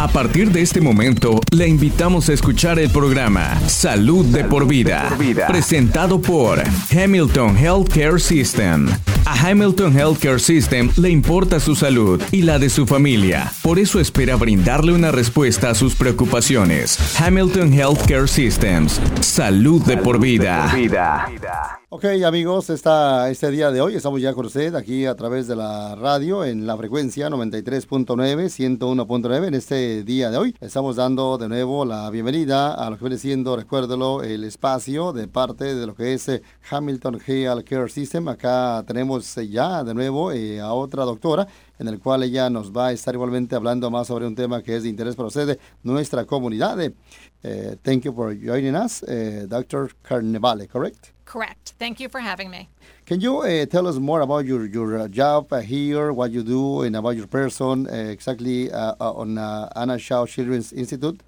A partir de este momento, le invitamos a escuchar el programa Salud de por vida, presentado por Hamilton Healthcare System. A Hamilton Healthcare System le importa su salud y la de su familia. Por eso espera brindarle una respuesta a sus preocupaciones. Hamilton Healthcare Systems. Salud de por vida. Ok, amigos, esta, este día de hoy estamos ya con usted aquí a través de la radio en la frecuencia 93.9, 101.9. En este día de hoy estamos dando de nuevo la bienvenida a lo que viene siendo, recuérdelo, el espacio de parte de lo que es eh, Hamilton Health Care System. Acá tenemos eh, ya de nuevo eh, a otra doctora en el cual ella nos va a estar igualmente hablando más sobre un tema que es de interés para usted, nuestra comunidad. thank you for joining us, Dr. Carnevale, correct? Correct. Thank you for having me. Can you uh, tell us more about your, your uh, job uh, here, what you do, and about your person uh, exactly uh, uh, on Anna Shaw Children's Institute?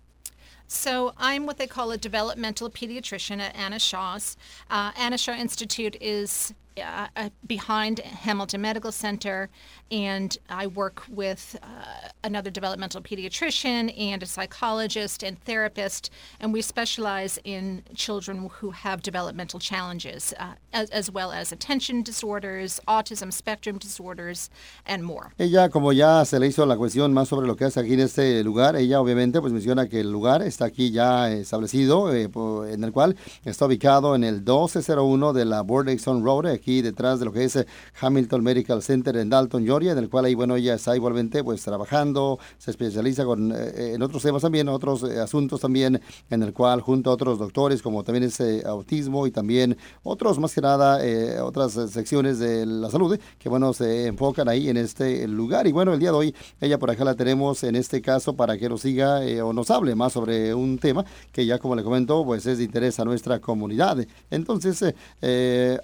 So I'm what they call a developmental pediatrician at Anna Shaw's. Anna Shaw Institute is uh, uh, behind Hamilton Medical Center, and I work with uh, another developmental pediatrician and a psychologist and therapist, and we specialize in children who have developmental challenges, uh, as, as, well as attention disorders, autism spectrum disorders, and more. Ella, como ya se le hizo la cuestión más sobre lo que hace aquí en este lugar, ella obviamente pues menciona que el lugar está aquí ya establecido, eh, en el cual está ubicado en el 1201 de la Bordexon Road, aquí detrás de lo que es eh, Hamilton Medical Center en Dalton, Georgia, en el cual ahí, bueno, ella está igualmente pues trabajando, se especializa con, eh, eh, en otros temas también, otros asuntos también, en el cual junto a otros doctores, como también ese autismo y también otros, más que nada, otras secciones de la salud, que bueno, se enfocan ahí en este lugar. Y bueno, el día de hoy, ella por acá la tenemos en este caso para que nos siga o nos hable más sobre un tema que ya como le comento, pues es de interés a nuestra comunidad. Entonces,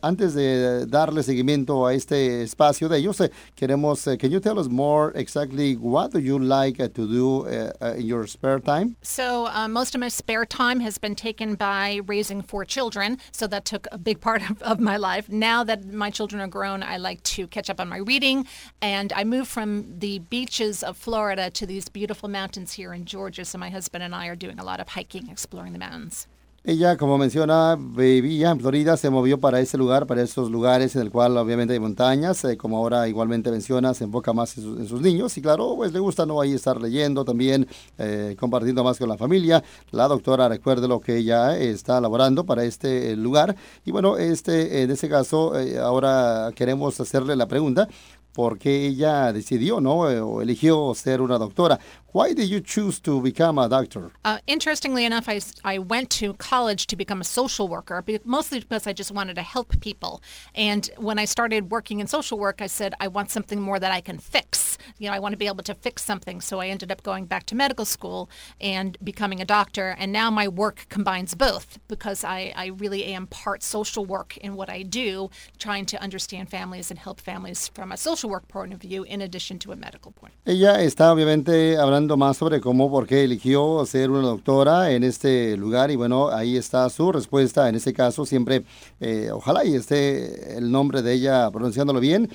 antes de darle seguimiento a este espacio de ellos, eh, queremos, uh, can you tell us more exactly what do you like uh, to do uh, in your spare time? So most of my spare time has been taken by raising four children, so that took a big part of, of my life. Now that my children are grown, I like to catch up on my reading, and I moved from the beaches of Florida to these beautiful mountains here in Georgia, so my husband and I are doing a lot of hiking, exploring the mountains. Ella, como menciona, vivía en Florida, se movió para ese lugar, para esos lugares en el cual obviamente hay montañas, eh, como ahora igualmente menciona, se enfoca más en, sus niños y claro, pues le gusta no ahí estar leyendo también, eh, compartiendo más con la familia. La doctora recuerde lo que ella está elaborando para este lugar y bueno, este en este caso eh, ahora queremos hacerle la pregunta porque ella decidió, ¿no? O eligió ser una doctora. Why did you choose to become a doctor? Uh, interestingly enough, I, I went to college to become a social worker, mostly because I just wanted to help people. And when I started working in social work, I said, I want something more that I can fix. You know, I want to be able to fix something. So I ended up going back to medical school and becoming a doctor. And now my work combines both because I, I really am part social work in what I do, trying to understand families and help families from a social work point of view in addition to a medical point. Ella está obviamente hablando más sobre cómo, por qué eligió ser una doctora en este lugar y bueno, ahí está su respuesta en este caso. Siempre, eh, ojalá y esté el nombre de ella pronunciándolo bien.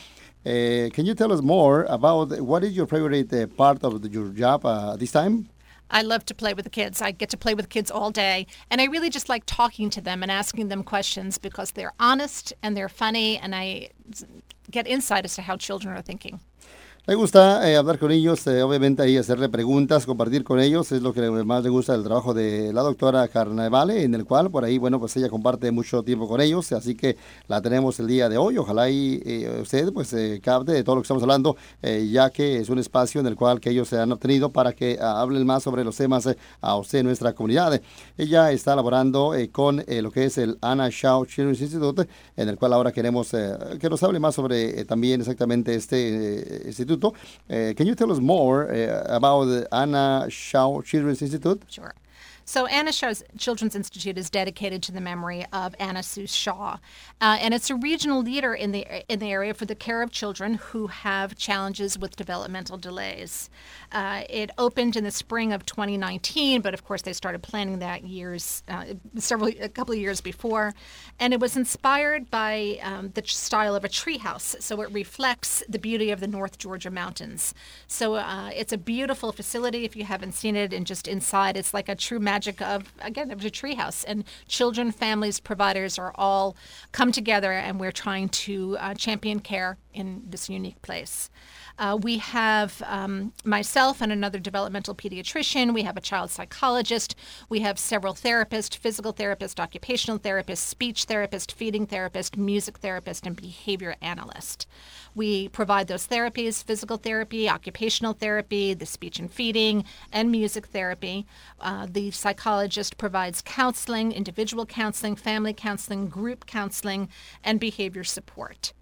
Uh, can you tell us more about what is your favorite uh, part of the, your job uh, this time? I love to play with the kids. I get to play with kids all day. And I really just like talking to them and asking them questions because they're honest and they're funny. And I get insight as to how children are thinking. Me gusta eh, hablar con ellos, eh, obviamente ahí hacerle preguntas, compartir con ellos, es lo que más le gusta del trabajo de la doctora Carnevale, en el cual por ahí, bueno, pues ella comparte mucho tiempo con ellos, así que la tenemos el día de hoy, ojalá y eh, usted pues capte de todo lo que estamos hablando, ya que es un espacio en el cual que ellos se han obtenido para que ah, hablen más sobre los temas a usted nuestra comunidad. Ella está laborando con lo que es el Anna Shaw Children's Institute, en el cual ahora queremos que nos hable más sobre también exactamente este instituto Instituto. Uh, can you tell us more uh, about the Anna Shaw Children's Institute? Sure. So Anna Shaw's Children's Institute is dedicated to the memory of Anna Sue Shaw, uh, and it's a regional leader in the in the area for the care of children who have challenges with developmental delays. Uh, it opened in the spring of 2019, but of course they started planning that years uh, several a couple of years before, and it was inspired by um, the style of a treehouse. So it reflects the beauty of the North Georgia mountains. So uh, it's a beautiful facility. If you haven't seen it, and just inside, it's like a true magic of again of a treehouse. And children, families, providers are all come together, and we're trying to uh, champion care in this unique place. Uh, we have um, myself and another developmental pediatrician. We have a child psychologist. We have several therapists physical therapist, occupational therapist, speech therapist, feeding therapist, music therapist, and behavior analyst. We provide those therapies physical therapy, occupational therapy, the speech and feeding, and music therapy. Uh, the psychologist provides counseling, individual counseling, family counseling, group counseling, and behavior support.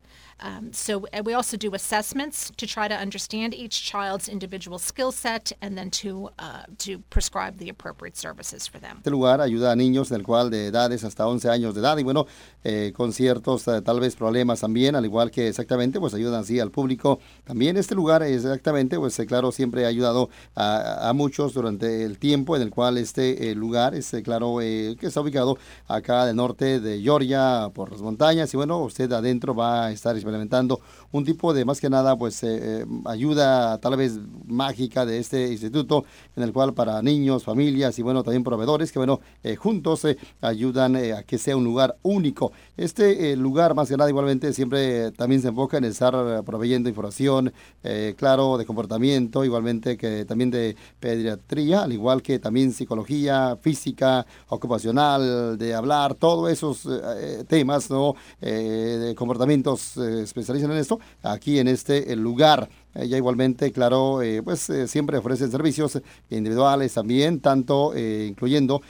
Um, so we also do assessments to try to understand each child's individual skill set and then to, uh, to prescribe the appropriate services for them. Este lugar ayuda a niños en el cual de edades hasta 11 años de edad y bueno, eh, con ciertos eh, tal vez problemas también, al igual que exactamente pues ayudan así al público. También este lugar exactamente pues eh, claro siempre ha ayudado a, a, muchos durante el tiempo en el cual este eh, lugar, este claro que está ubicado acá del norte de Georgia por las montañas y bueno, usted adentro va a estar implementando un tipo de más que nada pues eh, ayuda tal vez mágica de este instituto en el cual para niños, familias y bueno también proveedores que bueno eh, juntos eh, ayudan a que sea un lugar único. Este lugar más que nada igualmente siempre también se enfoca en estar proveyendo información, claro, de comportamiento, igualmente que también de pediatría, al igual que también psicología, física, ocupacional, de hablar, todos esos temas, ¿no? de comportamientos especializan en esto, aquí en este lugar. Ella igualmente, claro, eh, pues eh, siempre ofrece servicios individuales también, tanto eh, incluyendo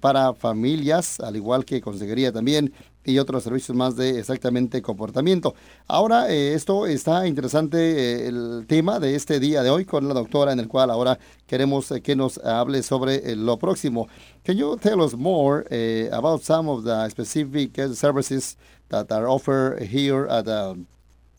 para familias, al igual que consejería también y otros servicios más de exactamente comportamiento. Ahora, esto está interesante el tema de este día de hoy con la doctora, en el cual ahora queremos que nos hable sobre lo próximo. Can you tell us more about some of the specific services that are offered here at the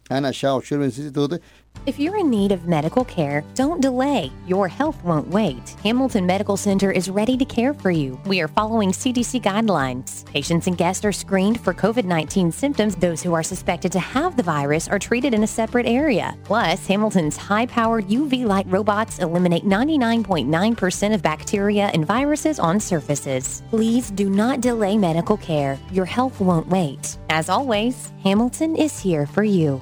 Anna Shaw Children's Institute If you're in need of medical care, don't delay. Your health won't wait. Hamilton Medical Center is ready to care for you. We are following CDC guidelines. Patients and guests are screened for COVID 19 symptoms. Those who are suspected to have the virus are treated in a separate area. Plus, Hamilton's high powered UV light robots eliminate 99.9% of bacteria and viruses on surfaces. Please do not delay medical care. Your health won't wait. As always, Hamilton is here for you.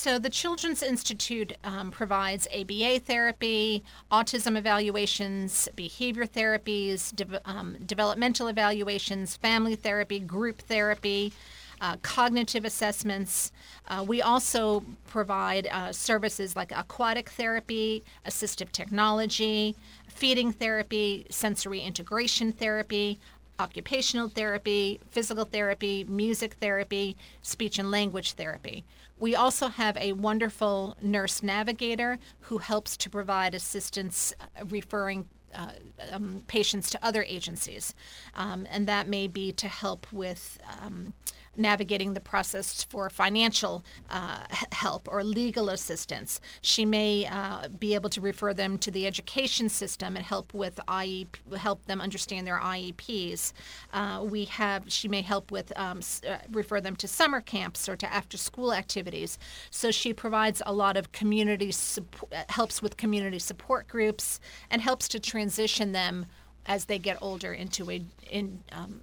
So, the Children's Institute um, provides ABA therapy, autism evaluations, behavior therapies, de- um, developmental evaluations, family therapy, group therapy. Uh, cognitive assessments. Uh, we also provide uh, services like aquatic therapy, assistive technology, feeding therapy, sensory integration therapy, occupational therapy, physical therapy, music therapy, speech and language therapy. We also have a wonderful nurse navigator who helps to provide assistance uh, referring uh, um, patients to other agencies. Um, and that may be to help with um, navigating the process for financial uh, help or legal assistance. She may uh, be able to refer them to the education system and help with IEP, help them understand their IEPs. Uh, we have she may help with um, uh, refer them to summer camps or to after school activities. So she provides a lot of community support, helps with community support groups and helps to transition them as they get older into a in um,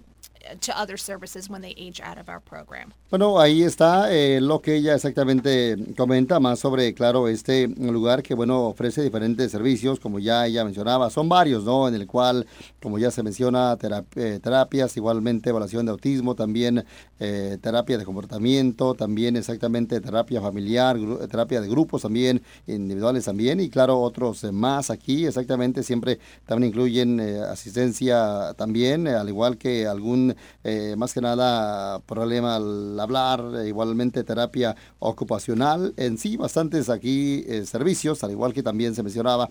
to other services when they age out of our program. Bueno, ahí está eh, lo que ella exactamente comenta más sobre, claro, este lugar que, bueno, ofrece diferentes servicios, como ya ella mencionaba, son varios, ¿no? En el cual, como ya se menciona, eh, terapias, igualmente evaluación de autismo, también eh, terapia de comportamiento, también exactamente terapia familiar, terapia de grupos también, individuales también, y claro, otros más aquí, exactamente, siempre también incluyen asistencia también, al igual que algún eh, más que nada problema al hablar, igualmente terapia ocupacional, en sí bastantes aquí servicios, al igual que también se mencionaba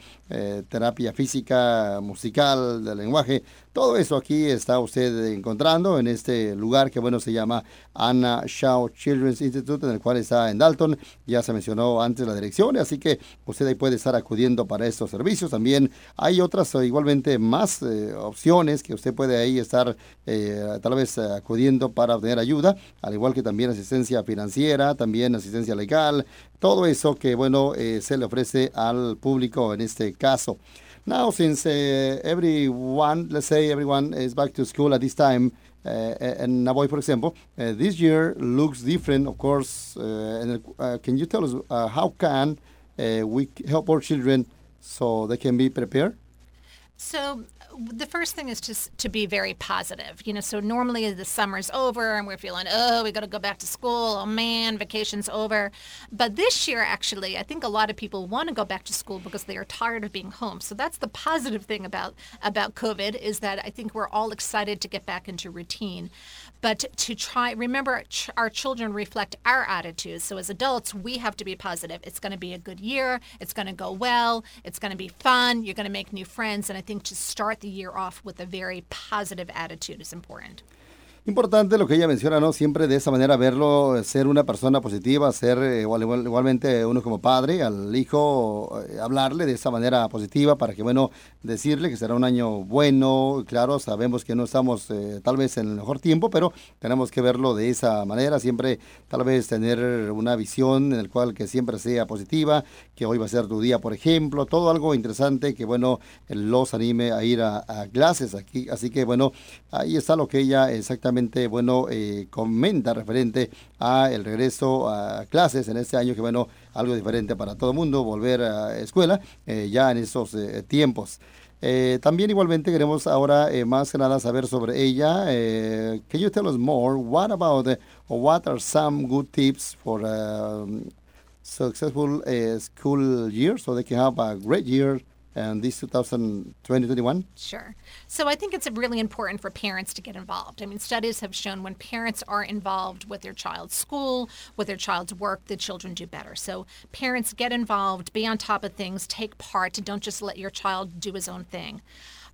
terapia física, musical, de lenguaje, todo eso aquí está usted encontrando en este lugar que bueno se llama Anna Shaw Children's Institute, en el cual está en Dalton. Ya se mencionó antes la dirección, así que usted ahí puede estar acudiendo para estos servicios. También hay otras eh, igualmente más eh, opciones que usted puede ahí estar eh, tal vez acudiendo para obtener ayuda, al igual que también asistencia financiera, también asistencia legal, todo eso que bueno se le ofrece al público en este caso. Now, since uh, everyone, let's say everyone is back to school at this time, uh, and Navoy, for example, uh, this year looks different, of course. Uh, and uh, can you tell us uh, how can we help our children so they can be prepared? So the first thing is just to be very positive. You know, so normally the summer's over and we're feeling, oh, we got to go back to school. Oh man, vacation's over. But this year, actually, I think a lot of people want to go back to school because they are tired of being home. So that's the positive thing about about COVID is that I think we're all excited to get back into routine but to try remember our children reflect our attitudes. So as adults we have to be positive. It's going to be a good year. It's going to go well. It's going to be fun. You're going to make new friends. And i think to start the year off with a very positive attitude is important Importante lo que ella menciona, ¿no? Siempre de esa manera verlo, ser una persona positiva, ser eh, igual, igualmente uno como padre, al hijo, eh, hablarle de esa manera positiva para que, bueno, decirle que será un año bueno. Claro, sabemos que no estamos eh, tal vez en el mejor tiempo, pero tenemos que verlo de esa manera. Siempre tal vez tener una visión en la cual que siempre sea positiva, que hoy va a ser tu día, por ejemplo. Todo algo interesante que, bueno, los anime a ir a clases aquí. Así que, bueno, ahí está lo que ella exactamente bueno, eh, comenta referente a el regreso a clases en este año, que bueno, algo diferente para todo el mundo, volver a escuela eh, ya en esos eh, tiempos. también igualmente queremos ahora más que nada saber sobre ella. can you tell us more? What about, or what are some good tips for um, successful school year so they can have a great year and this 2020-21? Sure. So I think it's really important for parents to get involved. I mean, studies have shown when parents are involved with their child's school, with their child's work, the children do better. So parents get involved, be on top of things, take part, don't just let your child do his own thing.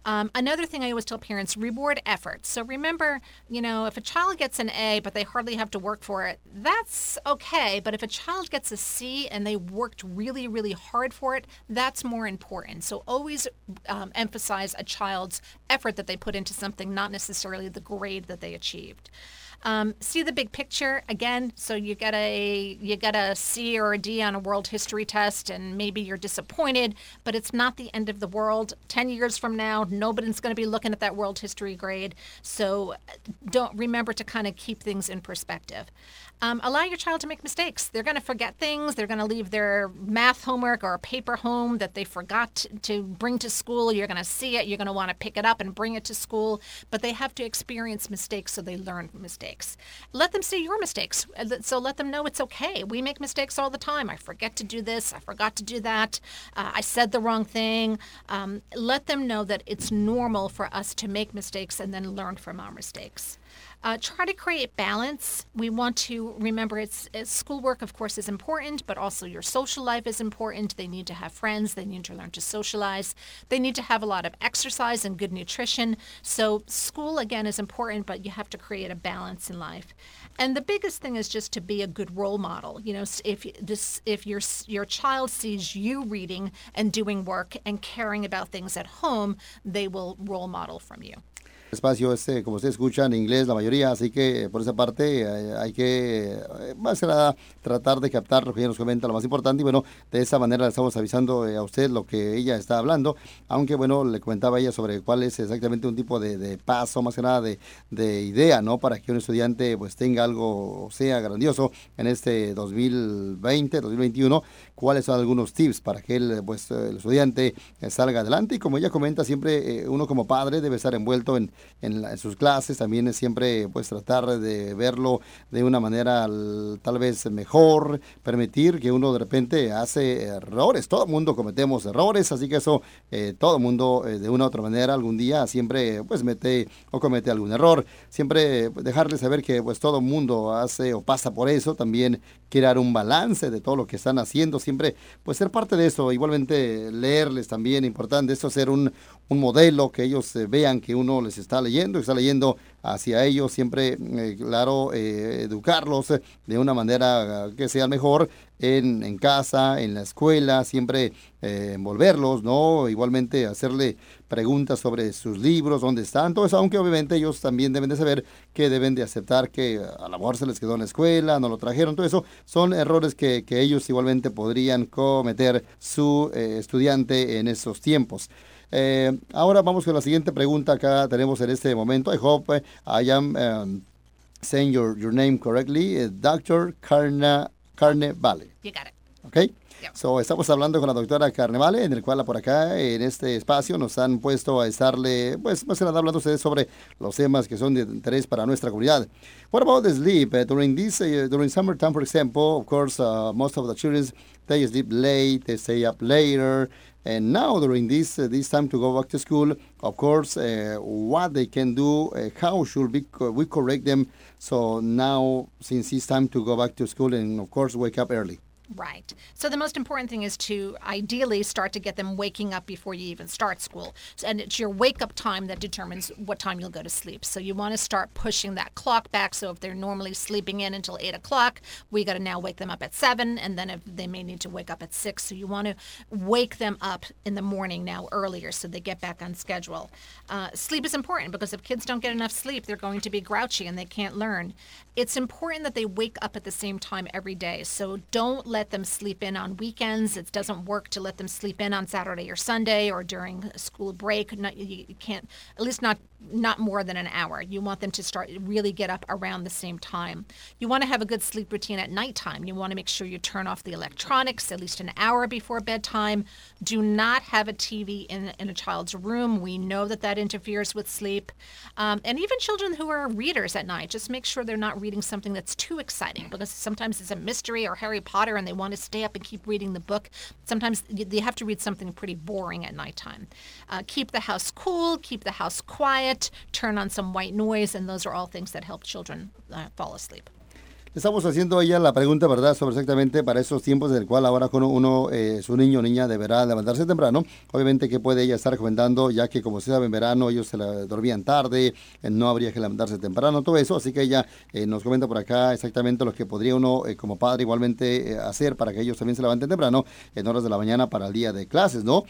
Um, another thing I always tell parents reward effort. So remember, you know, if a child gets an A but they hardly have to work for it, that's okay. But if a child gets a C and they worked really, really hard for it, that's more important. So always um, emphasize a child's effort that they put into something, not necessarily the grade that they achieved. Um, see the big picture again. So you get a you get a C or a D on a world history test, and maybe you're disappointed, but it's not the end of the world. Ten years from now, nobody's going to be looking at that world history grade. So don't remember to kind of keep things in perspective. Um, allow your child to make mistakes. They're going to forget things. They're going to leave their math homework or a paper home that they forgot to bring to school. You're going to see it. You're going to want to pick it up and bring it to school. But they have to experience mistakes so they learn mistakes. Let them see your mistakes. Uh, so let them know it's okay. We make mistakes all the time. I forget to do this. I forgot to do that. Uh, I said the wrong thing. Um, let them know that it's normal for us to make mistakes and then learn from our mistakes. Uh, try to create balance. We want to remember it's, it's, schoolwork, of course, is important, but also your social life is important. They need to have friends. They need to learn to socialize. They need to have a lot of exercise and good nutrition. So school again is important, but you have to create a balance in life. And the biggest thing is just to be a good role model. You know, if this if your your child sees you reading and doing work and caring about things at home, they will role model from you. Espacio este, como usted escucha, en inglés la mayoría, así que por esa parte eh, hay que, eh, más que nada, tratar de captar lo que ella nos comenta, lo más importante, y bueno, de esa manera le estamos avisando eh, a usted lo que ella está hablando, aunque bueno, le comentaba ella sobre cuál es exactamente un tipo de, paso, más que nada de, de, idea, ¿no? Para que un estudiante pues tenga algo, sea grandioso en este 2020, 2021, cuáles son algunos tips para que el, pues, el estudiante salga adelante, y como ella comenta, siempre uno como padre debe estar envuelto en en, sus clases, también es siempre pues tratar de verlo de una manera tal vez mejor, permitir que uno de repente hace errores, todo el mundo cometemos errores, así que eso eh, todo el mundo eh, de una u otra manera algún día siempre pues mete o comete algún error, siempre dejarles saber que pues todo el mundo hace o pasa por eso, también crear un balance de todo lo que están haciendo, siempre pues ser parte de eso, igualmente leerles también, importante eso, ser un, un modelo, que ellos eh, vean que uno les está leyendo, está leyendo hacia ellos, siempre, eh, claro, eh, educarlos de una manera que sea mejor en, en casa, en la escuela, siempre envolverlos, ¿no? Igualmente hacerle preguntas sobre sus libros, dónde están, todo eso, aunque obviamente ellos también deben de saber que deben de aceptar que a lo mejor se les quedó en la escuela, no lo trajeron, todo eso son errores que, que ellos igualmente podrían cometer su estudiante en esos tiempos. Eh, ahora vamos con la siguiente pregunta acá tenemos en este momento. I hope eh, I am um, saying your, your name correctly. Uh, Dr. Carna, Carnevale. You got it. Okay. So, estamos hablando con la doctora Carnevale, en el cual por acá, en este espacio, nos han puesto a estarle, pues, más que nada hablando ustedes sobre los temas que son de interés para nuestra comunidad. What about the sleep? Uh, during this, uh, during summertime, for example, of course, uh, most of the children, they sleep late, they stay up later, And now during this uh, this time to go back to school, of course, uh, what they can do, uh, how should we, we correct them? So now, since it's time to go back to school, and of course, wake up early. Right. So the most important thing is to ideally start to get them waking up before you even start school. And it's your wake up time that determines what time you'll go to sleep. So you want to start pushing that clock back. So if they're normally sleeping in until eight o'clock, we got to now wake them up at seven. And then if they may need to wake up at six. So you want to wake them up in the morning now earlier so they get back on schedule. Uh, sleep is important because if kids don't get enough sleep, they're going to be grouchy and they can't learn. It's important that they wake up at the same time every day. So don't let them sleep in on weekends. It doesn't work to let them sleep in on Saturday or Sunday or during school break. Not, you, you can't, at least not not more than an hour. You want them to start really get up around the same time. You want to have a good sleep routine at nighttime. You want to make sure you turn off the electronics at least an hour before bedtime. Do not have a TV in, in a child's room. We know that that interferes with sleep. Um, and even children who are readers at night, just make sure they're not reading something that's too exciting because sometimes it's a mystery or Harry Potter and they want to stay up and keep reading the book. Sometimes they have to read something pretty boring at nighttime. Uh, keep the house cool, keep the house quiet, turn on some white noise, and those are all things that help children uh, fall asleep. Estamos haciendo ella la pregunta, ¿verdad?, sobre exactamente para esos tiempos en el cual ahora cuando uno, eh, su niño o niña deberá levantarse temprano. Obviamente, ¿qué puede ella estar comentando? Ya que, como se sabe, en verano ellos se dormían tarde, eh, no habría que levantarse temprano, todo eso. Así que ella eh, nos comenta por acá exactamente lo que podría uno, como padre, igualmente hacer para que ellos también se levanten temprano en horas de la mañana para el día de clases, ¿no?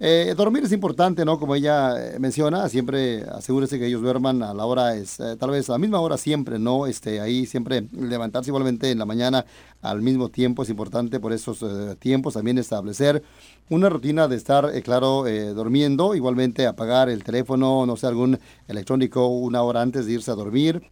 Eh, dormir es importante, ¿no? Como ella eh, menciona, siempre asegúrese que ellos duerman a la hora, es, eh, tal vez a la misma hora siempre, ¿no? Este, ahí siempre levantarse igualmente en la mañana al mismo tiempo es importante por esos tiempos también establecer una rutina de estar, claro, durmiendo, igualmente apagar el teléfono, no sé, algún electrónico una hora antes de irse a dormir.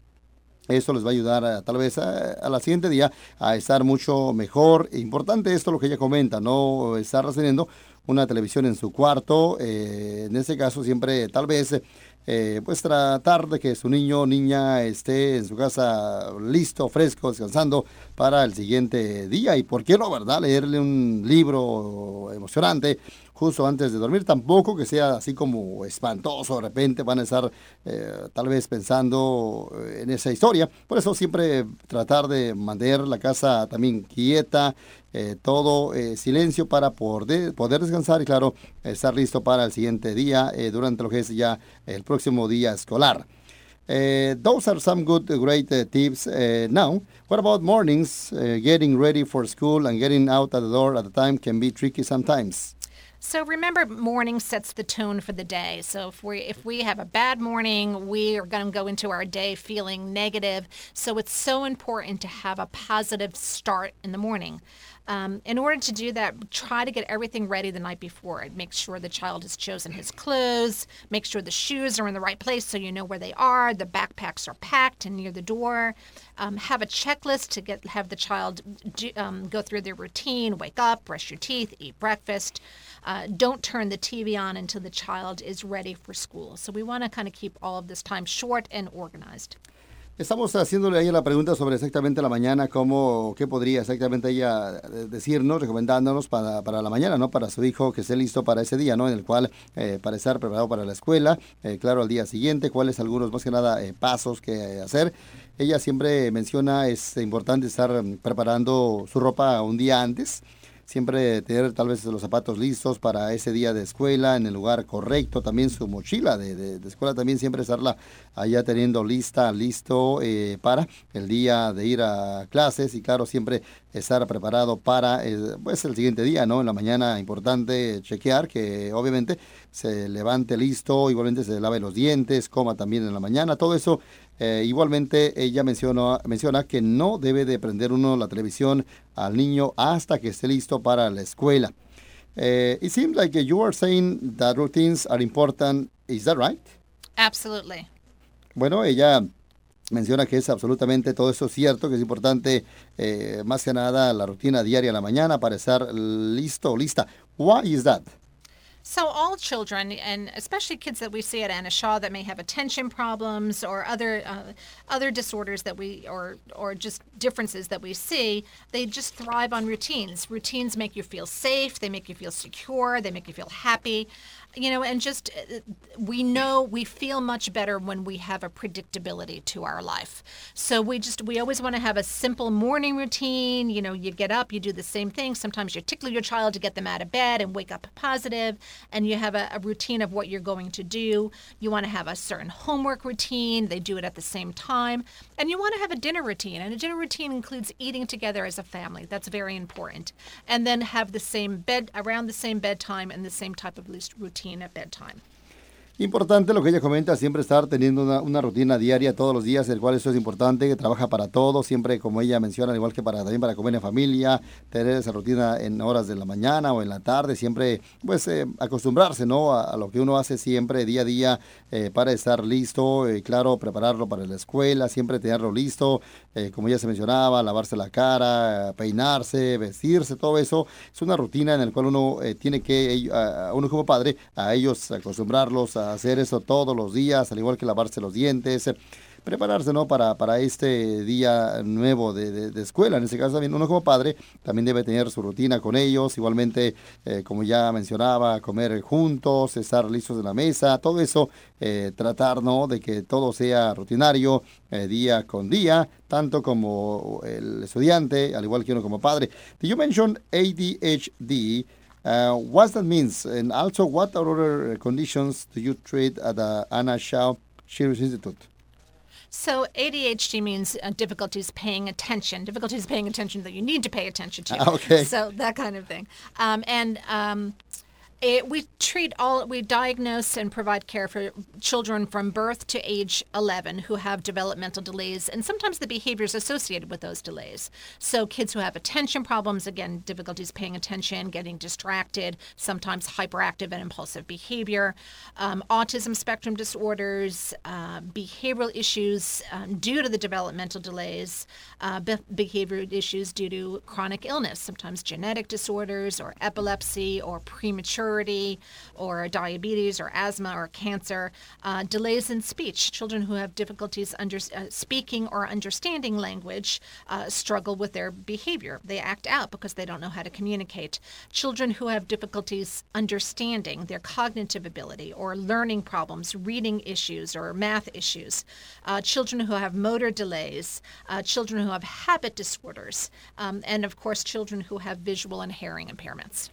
Eso les va a ayudar tal vez a, la siguiente día a estar mucho mejor. Importante esto lo que ella comenta, no estar teniendo una televisión en su cuarto. Eh, en ese caso siempre tal vez eh, pues tratar de que su niño o niña esté en su casa listo, fresco, descansando para el siguiente día. Y por qué no, ¿verdad? Leerle un libro emocionante justo antes de dormir. Tampoco que sea así como espantoso, de repente van a estar eh, tal vez pensando en esa historia. Por eso siempre tratar de mantener la casa también quieta, eh, todo eh, silencio para poder, poder descansar y claro, estar listo para el siguiente día eh, durante lo que es ya el próximo día escolar. Uh, those are some good, great uh, tips. Now, what about mornings? getting ready for school and getting out at the door at the time can be tricky sometimes. So remember, morning sets the tone for the day. So if we if we have a bad morning, we are going to go into our day feeling negative. So it's so important to have a positive start in the morning. Um, in order to do that, try to get everything ready the night before. Make sure the child has chosen his clothes. Make sure the shoes are in the right place so you know where they are. The backpacks are packed and near the door. Um, have a checklist to get have the child do, um, go through their routine: wake up, brush your teeth, eat breakfast. Uh, don't turn the TV on until the child is ready for school. So we want to kind of keep all of this time short and organized. Estamos haciéndole a ella la pregunta sobre exactamente la mañana, cómo, qué podría exactamente ella eh, decirnos, recomendándonos para, para la mañana, ¿no? Para su hijo que esté listo para ese día, ¿no? En el cual, eh, para estar preparado para la escuela, eh, claro, al día siguiente, cuáles algunos, más que nada, pasos que hacer. Ella siempre menciona, es importante estar mm, preparando su ropa un día antes, siempre tener tal vez los zapatos listos para ese día de escuela en el lugar correcto, también su mochila de, de- escuela también siempre estarla allá teniendo lista, listo eh, para el día de ir a clases. Y claro, siempre estar preparado para eh, pues el siguiente día, ¿no? En la mañana importante chequear que obviamente se levante listo, igualmente se lave los dientes, coma también en la mañana, todo eso eh, igualmente, ella mencionó, menciona que no debe de prender uno la televisión al niño hasta que esté listo para la escuela. Eh, it seems like you are saying that routines are important. Is that right? Absolutely. Bueno, ella menciona que es absolutamente todo eso cierto, que es importante eh, más que nada la rutina diaria en la mañana para estar listo o lista. Why is that? So all children, and especially kids that we see at Anna Shaw that may have attention problems or other uh, other disorders that we or or just differences that we see, they just thrive on routines. Routines make you feel safe. They make you feel secure. They make you feel happy. You know, and just uh, we know we feel much better when we have a predictability to our life. So we just we always want to have a simple morning routine. You know, you get up, you do the same thing. Sometimes you tickle your child to get them out of bed and wake up positive, and you have a, a routine of what you're going to do. You want to have a certain homework routine. They do it at the same time, and you want to have a dinner routine. And a dinner routine includes eating together as a family. That's very important, and then have the same bed around the same bedtime and the same type of least routine at bedtime. Importante lo que ella comenta, siempre estar teniendo una, una rutina diaria todos los días, el cual eso es importante, que trabaja para todo, siempre como ella menciona, al igual que para también para comer en familia, tener esa rutina en horas de la mañana o en la tarde, siempre pues eh, acostumbrarse, ¿no? A, lo que uno hace siempre día a día eh, para estar listo, eh, claro, prepararlo para la escuela, siempre tenerlo listo, como ya se mencionaba, lavarse la cara, peinarse, vestirse, todo eso es una rutina en la cual uno tiene que, uno como padre, a ellos acostumbrarlos a hacer eso todos los días, al igual que lavarse los dientes, prepararse ¿no? para, para este día nuevo de, de- de escuela. En este caso también uno como padre también debe tener su rutina con ellos, igualmente eh, como ya mencionaba, comer juntos, estar listos en la mesa, todo eso, eh, tratar ¿no? de que todo sea rutinario eh, día con día, tanto como el estudiante, al igual que uno como padre. Did you mention ADHD? Uh, what that means, and also what other conditions do you treat at the Anna Shaw Serious Institute? So ADHD means uh, difficulties paying attention, difficulties paying attention that you need to pay attention to. Okay. So that kind of thing. Um, and um, it, we treat all, we diagnose and provide care for children from birth to age 11 who have developmental delays and sometimes the behaviors associated with those delays. So kids who have attention problems, again, difficulties paying attention, getting distracted, sometimes hyperactive and impulsive behavior, um, autism spectrum disorders, uh, behavioral issues um, due to the developmental delays, uh, be- behavioral issues due to chronic illness, sometimes genetic disorders or epilepsy or or diabetes or asthma or cancer, uh, delays in speech. Children who have difficulties under, uh, speaking or understanding language uh, struggle with their behavior. They act out because they don't know how to communicate. Children who have difficulties understanding their cognitive ability or learning problems, reading issues or math issues. Uh, children who have motor delays. Uh, children who have habit disorders. Um, and of course, children who have visual and hearing impairments.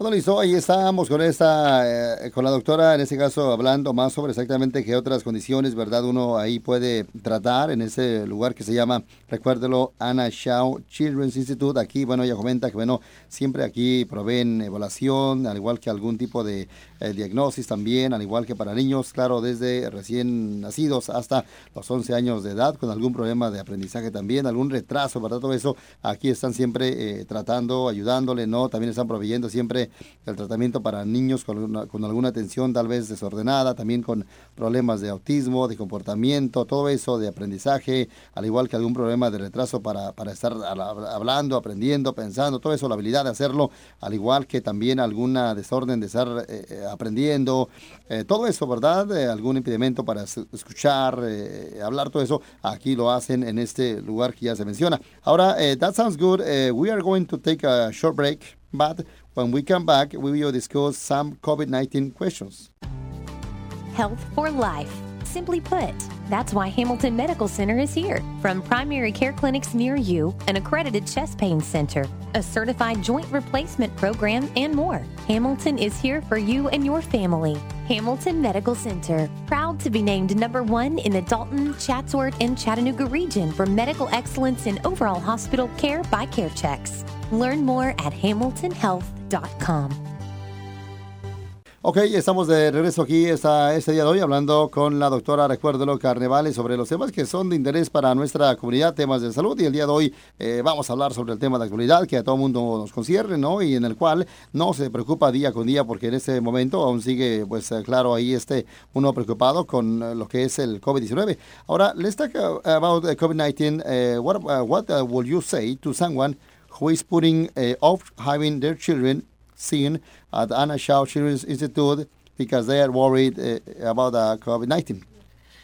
Bueno, listo, ahí estamos con esta, eh, con la doctora, en este caso, hablando más sobre exactamente qué otras condiciones, ¿verdad? Uno ahí puede tratar en ese lugar que se llama, recuérdelo, Anna Shaw Children's Institute. Aquí, bueno, ella comenta que, bueno, siempre aquí proveen evaluación, al igual que algún tipo de eh, diagnosis también, al igual que para niños, claro, desde recién nacidos hasta los 11 años de edad, con algún problema de aprendizaje también, algún retraso, ¿verdad? Todo eso, aquí están siempre eh, tratando, ayudándole, ¿no? También están proveyendo siempre el tratamiento para niños con, alguna atención tal vez desordenada, también con problemas de autismo, de comportamiento, todo eso de aprendizaje, al igual que algún problema de retraso para, para estar hablando, aprendiendo, pensando, todo eso, la habilidad de hacerlo, al igual que también alguna desorden de estar eh, eh, aprendiendo, eh, todo eso, ¿verdad? algún impedimento para escuchar, hablar, todo eso, aquí lo hacen en este lugar que ya se menciona. Ahora, that sounds good. we are going to take a short break, but When we come back, we will discuss some COVID 19 questions. Health for life. Simply put, that's why Hamilton Medical Center is here. From primary care clinics near you, an accredited chest pain center, a certified joint replacement program, and more. Hamilton is here for you and your family. Hamilton Medical Center, proud to be named number one in the Dalton, Chatsworth, and Chattanooga region for medical excellence in overall hospital care by CareChecks. Learn more at hamiltonhealth.com. Ok, estamos de regreso aquí esta, este día de hoy hablando con la doctora Recuérdelo Carnevales sobre los temas que son de interés para nuestra comunidad, temas de salud. Y el día de hoy eh, vamos a hablar sobre el tema de actualidad que a todo mundo nos concierne, ¿no? Y en el cual no se preocupa día con día porque en este momento aún sigue, pues eh, claro, ahí este uno preocupado con eh, lo que es el COVID-19. Ahora, let's talk about COVID-19. what, what will you say to someone who is putting uh, off having their children seen at Anna Shaw Children's Institute because they are worried uh, about uh, COVID 19.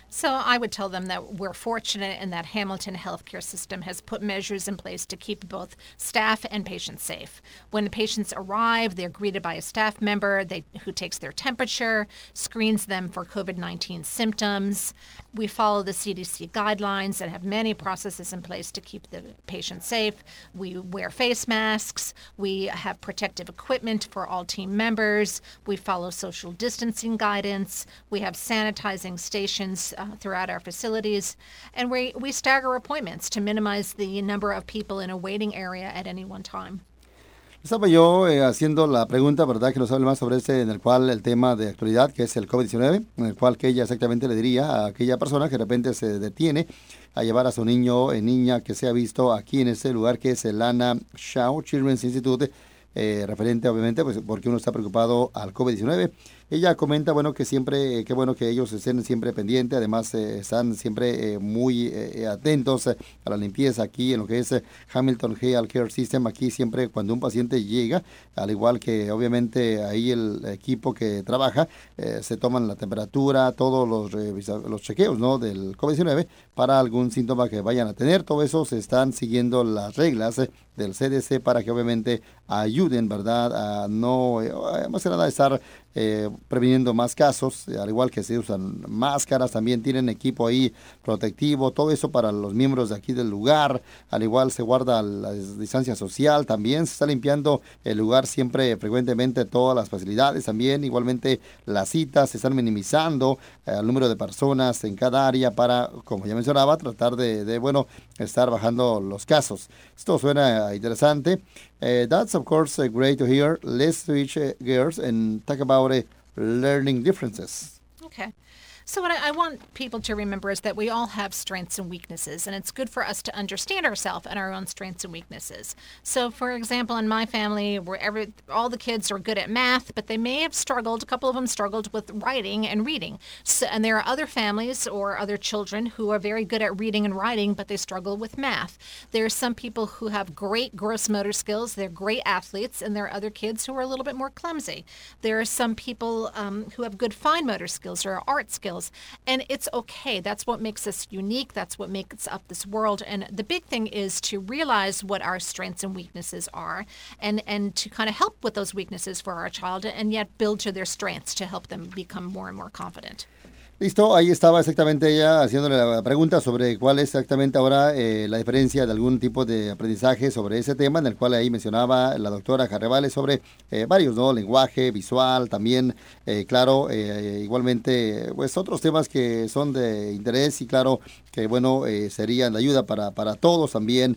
So I would tell them that we're fortunate in that Hamilton healthcare system has put measures in place to keep both staff and patients safe. When the patients arrive, they're greeted by a staff member they, who takes their temperature, screens them for COVID-19 symptoms. We follow the CDC guidelines and have many processes in place to keep the patient safe. We wear face masks. We have protective equipment for all team members. We follow social distancing guidance. We have sanitizing stations uh, throughout our facilities, and we, we stagger appointments to minimize the number of people in a waiting area at any one time. Estaba yo eh, haciendo la pregunta, ¿verdad? Que nos hable más sobre este, en el cual el tema de actualidad, que es el COVID-19, en el cual que ella exactamente le diría a aquella persona que de repente se detiene a llevar a su niño o niña que se ha visto aquí en este lugar que es el Anna Shaw Children's Institute, eh, referente obviamente, pues porque uno está preocupado al COVID-19. Ella comenta, bueno, que siempre, qué bueno que ellos estén siempre pendientes, además eh, están siempre eh, muy eh, atentos a la limpieza aquí en lo que es Hamilton Health Care System, aquí siempre cuando un paciente llega, al igual que obviamente ahí el equipo que trabaja, se toman la temperatura, todos los, los chequeos, ¿no?, del COVID-19 para algún síntoma que vayan a tener, todo eso se están siguiendo las reglas del CDC para que obviamente ayuden, ¿verdad?, a no, más que nada, estar previniendo más casos, al igual que se usan máscaras, también tienen equipo ahí protectivo, todo eso para los miembros de aquí del lugar, al igual se guarda la distancia social, también se está limpiando el lugar siempre frecuentemente todas las facilidades, también igualmente las citas se están minimizando eh, el número de personas en cada área para, como ya mencionaba, tratar de, bueno, estar bajando los casos. Esto suena interesante. Uh, that's of course uh, great to hear. Let's switch uh, gears and talk about learning differences. Okay. So, what I, I, want people to remember is that we all have strengths and weaknesses, and it's good for us to understand ourselves and our own strengths and weaknesses. So, for example, in my family, where every, all the kids are good at math, but they may have struggled, a couple of them struggled with writing and reading. So, and there are other families or other children who are very good at reading and writing, but they struggle with math. There are some people who have great gross motor skills, they're great athletes, and there are other kids who are a little bit more clumsy. There are some people um, who have good fine motor skills or art skills skills. And it's okay. That's what makes us unique. That's what makes up this world. And the big thing is to realize what our strengths and weaknesses are and, and to kind of help with those weaknesses for our child and yet build to their strengths to help them become more and more confident. Listo, ahí estaba exactamente ella haciéndole la pregunta sobre cuál es exactamente ahora eh, la diferencia de algún tipo de aprendizaje sobre ese tema, en el cual ahí mencionaba la doctora Carrevale sobre eh, varios, ¿no? Lenguaje, visual, también, eh, claro, igualmente, pues otros temas que son de interés y claro, que bueno, serían de ayuda para, para todos también,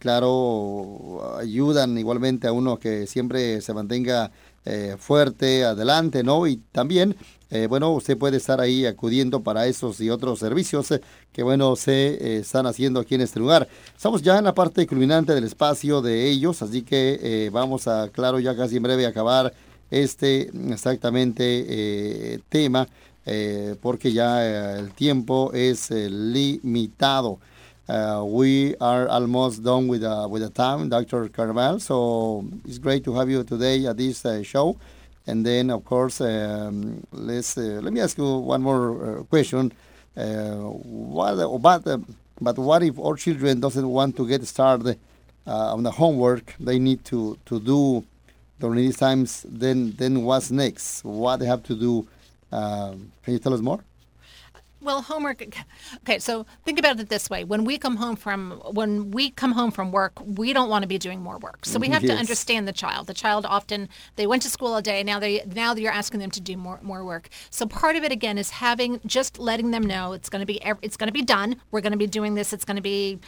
claro, ayudan igualmente a uno que siempre se mantenga fuerte, adelante, ¿no? Y también eh, bueno, usted puede estar ahí acudiendo para esos y otros servicios eh, que, bueno, se eh, están haciendo aquí en este lugar. Estamos ya en la parte culminante del espacio de ellos, así que vamos a, claro, ya casi en breve acabar este exactamente tema, porque ya el tiempo es limitado. Uh, we are almost done with the, with the time, Dr. Carval. So it's great to have you today at this show. And then, of course, um, let's uh, let me ask you one more uh, question. Uh, what about but what if our children doesn't want to get started uh, on the homework they need to to do during these times? Then then what's next? What they have to do? Can you tell us more? Well, homework. Okay, so think about it this way: when we come home from when we come home from work, we don't want to be doing more work. So we have yes. to understand the child. The child often they went to school all day. Now they now you're asking them to do more more work. So part of it again is having just letting them know it's going to be it's going to be done. We're going to be doing this. It's going to be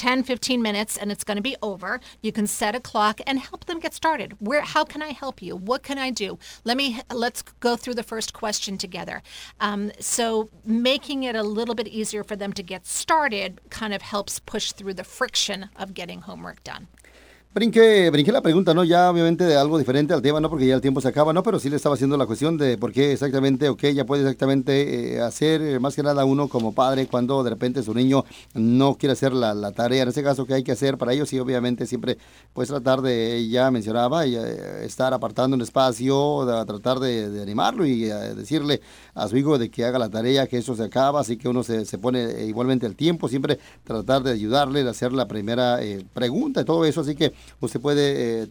10, 15 minutes and it's going to be over. You can set a clock and help them get started. Where, how can I help you? What can I do? Let me, let's go through the first question together. Um, so making it a little bit easier for them to get started kind of helps push through the friction of getting homework done. Brinqué, brinqué la pregunta, ¿no? Ya obviamente de algo diferente al tema, ¿no? Porque ya el tiempo se acaba, ¿no? Pero sí le estaba haciendo la cuestión de por qué exactamente, o qué ya puede exactamente eh, hacer, eh, más que nada uno como padre, cuando de repente su niño no quiere hacer la, tarea. En ese caso, ¿qué hay que hacer para ellos? Sí, obviamente siempre pues tratar de, ya mencionaba, eh, estar apartando un espacio, tratar de, animarlo y decirle a su hijo de que haga la tarea, que eso se acaba, así que uno se, se pone igualmente el tiempo, siempre tratar de ayudarle, a hacer la primera pregunta y todo eso, así que usted puede eh,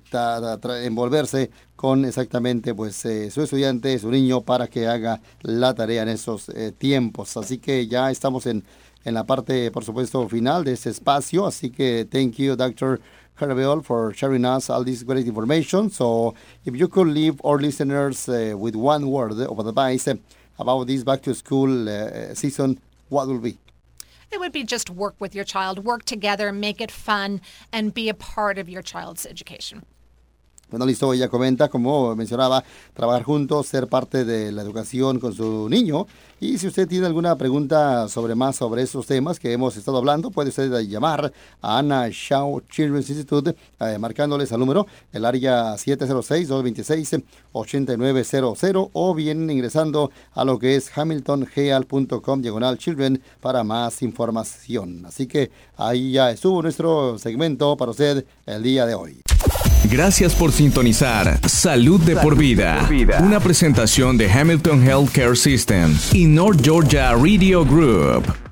envolverse con exactamente pues eh, su estudiante, su niño, para que haga la tarea en esos eh, tiempos. Así que ya estamos en, en la parte, por supuesto, final de este espacio. Así que thank you, Dr. Carabel, for sharing us all this great information. So, if you could leave our listeners with one word of advice about this back to school season, what will be? It would be just work with your child, work together, make it fun, and be a part of your child's education. Bueno, listo, ella comenta, como mencionaba, trabajar juntos, ser parte de la educación con su niño. Y si usted tiene alguna pregunta sobre más sobre esos temas que hemos estado hablando, puede usted llamar a Anna Shaw Children's Institute, eh, marcándoles al número, el área 706-226-8900, o bien ingresando a lo que es hamiltongeal.com diagonal children para más información. Así que ahí ya estuvo nuestro segmento para usted el día de hoy. Gracias por sintonizar Salud de, por, vida, una presentación de Hamilton Healthcare System y North Georgia Radio Group.